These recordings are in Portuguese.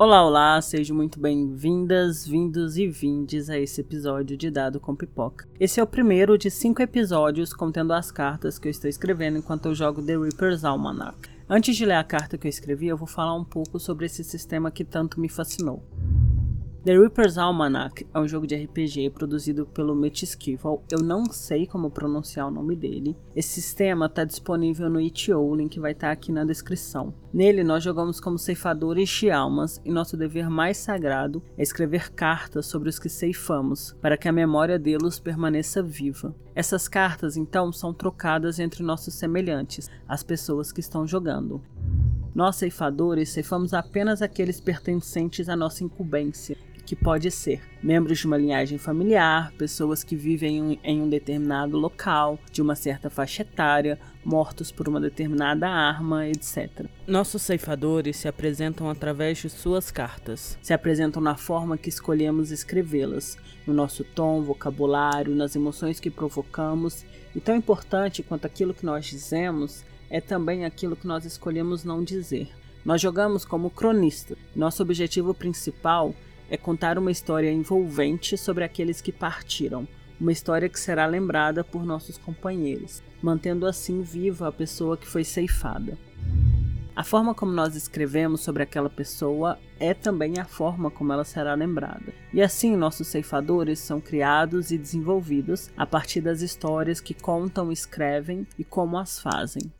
Olá, olá, sejam muito bem-vindas, vindos e vindes a esse episódio de Dado com Pipoca. Esse é o primeiro de cinco episódios contendo as cartas que eu estou escrevendo enquanto eu jogo The Reaper's Almanac. Antes de ler a carta que eu escrevi, eu vou falar um pouco sobre esse sistema que tanto me fascinou. The Reaper's Almanac é um jogo de RPG produzido pelo Mitch. Eu não sei como pronunciar o nome dele. Esse sistema está disponível no itch.io, o link vai estar tá aqui na descrição. Nele, nós jogamos como ceifadores de almas e nosso dever mais sagrado é escrever cartas sobre os que ceifamos, para que a memória deles permaneça viva. Essas cartas, então, são trocadas entre nossos semelhantes, as pessoas que estão jogando. Nós ceifadores ceifamos apenas aqueles pertencentes à nossa incumbência, que pode ser membros de uma linhagem familiar, pessoas que vivem em um determinado local, de uma certa faixa etária, mortos por uma determinada arma, etc. Nossos ceifadores se apresentam através de suas cartas. Se apresentam na forma que escolhemos escrevê-las, no nosso tom, vocabulário, nas emoções que provocamos, e tão importante quanto aquilo que nós dizemos é também aquilo que nós escolhemos não dizer. Nós jogamos como cronista. Nosso objetivo principal é contar uma história envolvente sobre aqueles que partiram, uma história que será lembrada por nossos companheiros, mantendo assim viva a pessoa que foi ceifada. A forma como nós escrevemos sobre aquela pessoa é também a forma como ela será lembrada. E assim, nossos ceifadores são criados e desenvolvidos a partir das histórias que contam, escrevem e como as fazem.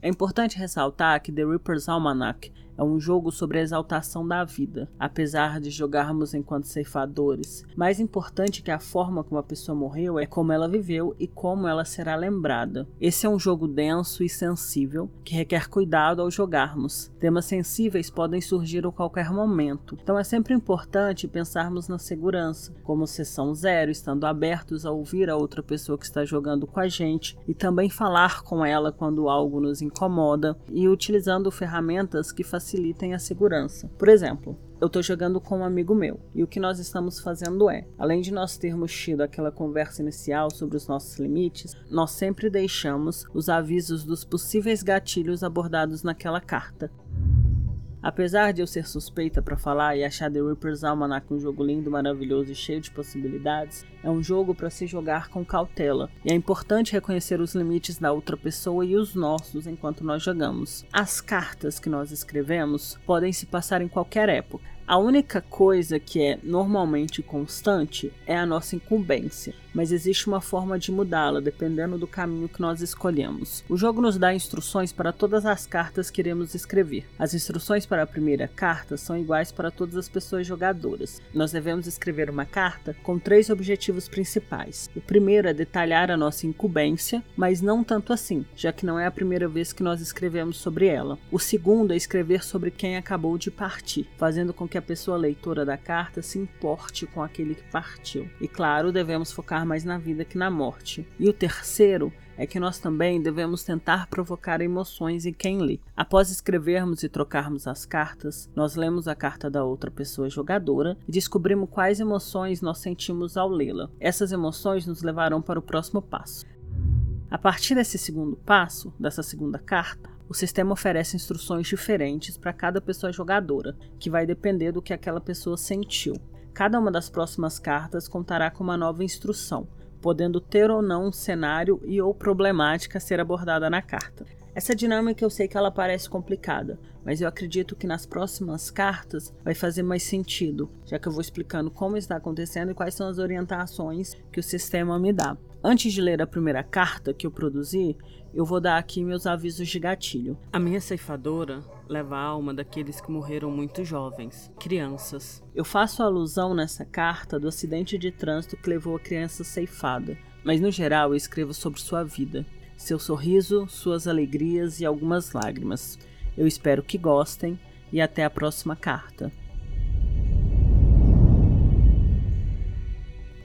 É importante ressaltar que The Reaper's Almanac é um jogo sobre a exaltação da vida, apesar de jogarmos enquanto ceifadores. Mais importante que a forma como a pessoa morreu é como ela viveu e como ela será lembrada. Esse é um jogo denso e sensível que requer cuidado ao jogarmos. Temas sensíveis podem surgir a qualquer momento, então é sempre importante pensarmos na segurança, como sessão zero, estando abertos a ouvir a outra pessoa que está jogando com a gente e também falar com ela quando algo nos incomoda e utilizando ferramentas que facilitam facilitem a segurança. Por exemplo, eu estou jogando com um amigo meu e o que nós estamos fazendo é, além de nós termos tido aquela conversa inicial sobre os nossos limites, nós sempre deixamos os avisos dos possíveis gatilhos abordados naquela carta. Apesar de eu ser suspeita para falar e achar The Reaper's Almanac um jogo lindo, maravilhoso e cheio de possibilidades, é um jogo para se jogar com cautela, e é importante reconhecer os limites da outra pessoa e os nossos enquanto nós jogamos. As cartas que nós escrevemos podem se passar em qualquer época. A única coisa que é normalmente constante é a nossa incumbência mas existe uma forma de mudá-la dependendo do caminho que nós escolhemos. O jogo nos dá instruções para todas as cartas que iremos escrever. As instruções para a primeira carta são iguais para todas as pessoas jogadoras. Nós devemos escrever uma carta com três objetivos principais. O primeiro é detalhar a nossa incumbência, mas não tanto assim, já que não é a primeira vez que nós escrevemos sobre ela. O segundo é escrever sobre quem acabou de partir, fazendo com que a pessoa leitora da carta se importe com aquele que partiu. E claro, devemos focar mais na vida que na morte. E o terceiro é que nós também devemos tentar provocar emoções em quem lê. Após escrevermos e trocarmos as cartas, nós lemos a carta da outra pessoa jogadora e descobrimos quais emoções nós sentimos ao lê-la. Essas emoções nos levarão para o próximo passo. A partir desse segundo passo, dessa segunda carta, o sistema oferece instruções diferentes para cada pessoa jogadora, que vai depender do que aquela pessoa sentiu. Cada uma das próximas cartas contará com uma nova instrução, podendo ter ou não um cenário e ou problemática a ser abordada na carta. Essa dinâmica eu sei que ela parece complicada, mas eu acredito que nas próximas cartas vai fazer mais sentido, já que eu vou explicando como está acontecendo e quais são as orientações que o sistema me dá. Antes de ler a primeira carta que eu produzi, eu vou dar aqui meus avisos de gatilho. A minha ceifadora leva a alma daqueles que morreram muito jovens, crianças. Eu faço alusão nessa carta do acidente de trânsito que levou a criança ceifada, mas no geral eu escrevo sobre sua vida, seu sorriso, suas alegrias e algumas lágrimas. Eu espero que gostem e até a próxima carta.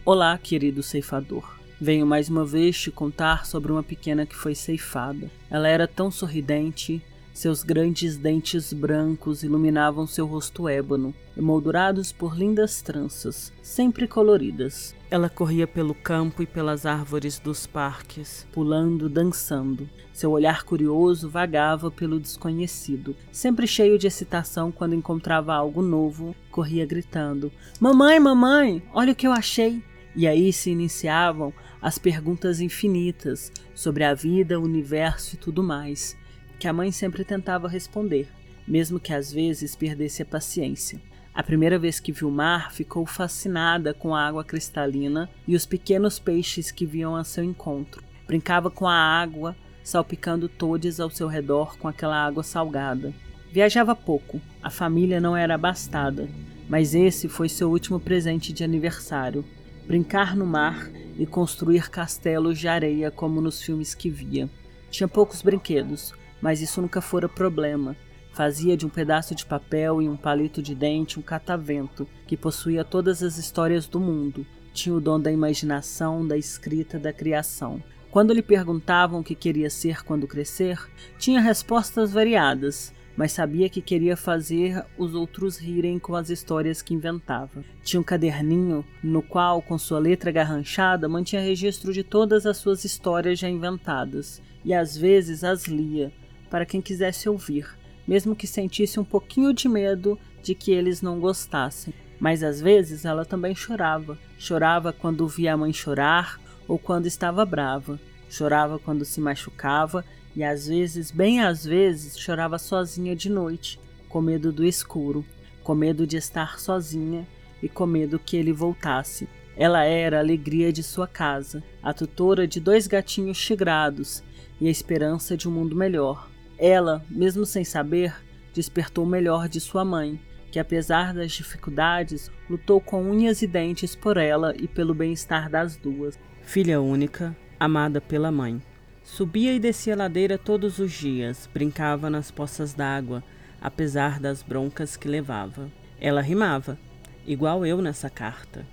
Olá, querido ceifador. Venho mais uma vez te contar sobre uma pequena que foi ceifada. Ela era tão sorridente, Seus grandes dentes brancos iluminavam seu rosto ébano, emoldurados por lindas tranças, sempre coloridas. Ela corria pelo campo e pelas árvores dos parques, pulando, dançando. Seu olhar curioso vagava pelo desconhecido. Sempre cheio de excitação quando encontrava algo novo, corria gritando: Mamãe, mamãe, olha o que eu achei! E aí se iniciavam as perguntas infinitas sobre a vida, o universo e tudo mais que a mãe sempre tentava responder, mesmo que às vezes perdesse a paciência. A primeira vez que viu o mar, ficou fascinada com a água cristalina e os pequenos peixes que vinham a seu encontro. Brincava com a água, salpicando todos ao seu redor com aquela água salgada. Viajava pouco, a família não era abastada, mas esse foi seu último presente de aniversário: brincar no mar e construir castelos de areia como nos filmes que via. Tinha poucos brinquedos, mas isso nunca fora problema. Fazia de um pedaço de papel e um palito de dente um catavento que possuía todas as histórias do mundo. Tinha o dom da imaginação, da escrita, da criação. Quando lhe perguntavam o que queria ser quando crescer, tinha respostas variadas, mas sabia que queria fazer os outros rirem com as histórias que inventava. Tinha um caderninho no qual, com sua letra garranchada, mantinha registro de todas as suas histórias já inventadas, e às vezes as lia, para quem quisesse ouvir, mesmo que sentisse um pouquinho de medo de que eles não gostassem. Mas às vezes ela também chorava. Chorava quando via a mãe chorar ou quando estava brava. Chorava quando se machucava e às vezes, bem às vezes, chorava sozinha de noite, com medo do escuro, com medo de estar sozinha e com medo que ele voltasse. Ela era a alegria de sua casa, a tutora de dois gatinhos tigrados e a esperança de um mundo melhor. Ela, mesmo sem saber, despertou o melhor de sua mãe, que apesar das dificuldades, lutou com unhas e dentes por ela e pelo bem-estar das duas. Filha única, amada pela mãe. Subia e descia a ladeira todos os dias, brincava nas poças d'água, apesar das broncas que levava. Ela rimava, igual eu nessa carta,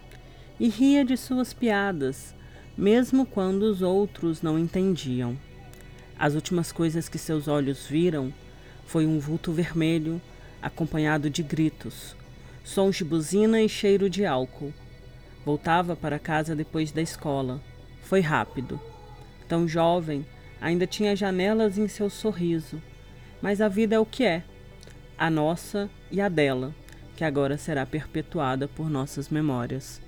e ria de suas piadas, mesmo quando os outros não entendiam. As últimas coisas que seus olhos viram foi um vulto vermelho acompanhado de gritos, sons de buzina e cheiro de álcool. Voltava para casa depois da escola. Foi rápido. Tão jovem, ainda tinha janelas em seu sorriso. Mas a vida é o que é, a nossa e a dela, que agora será perpetuada por nossas memórias.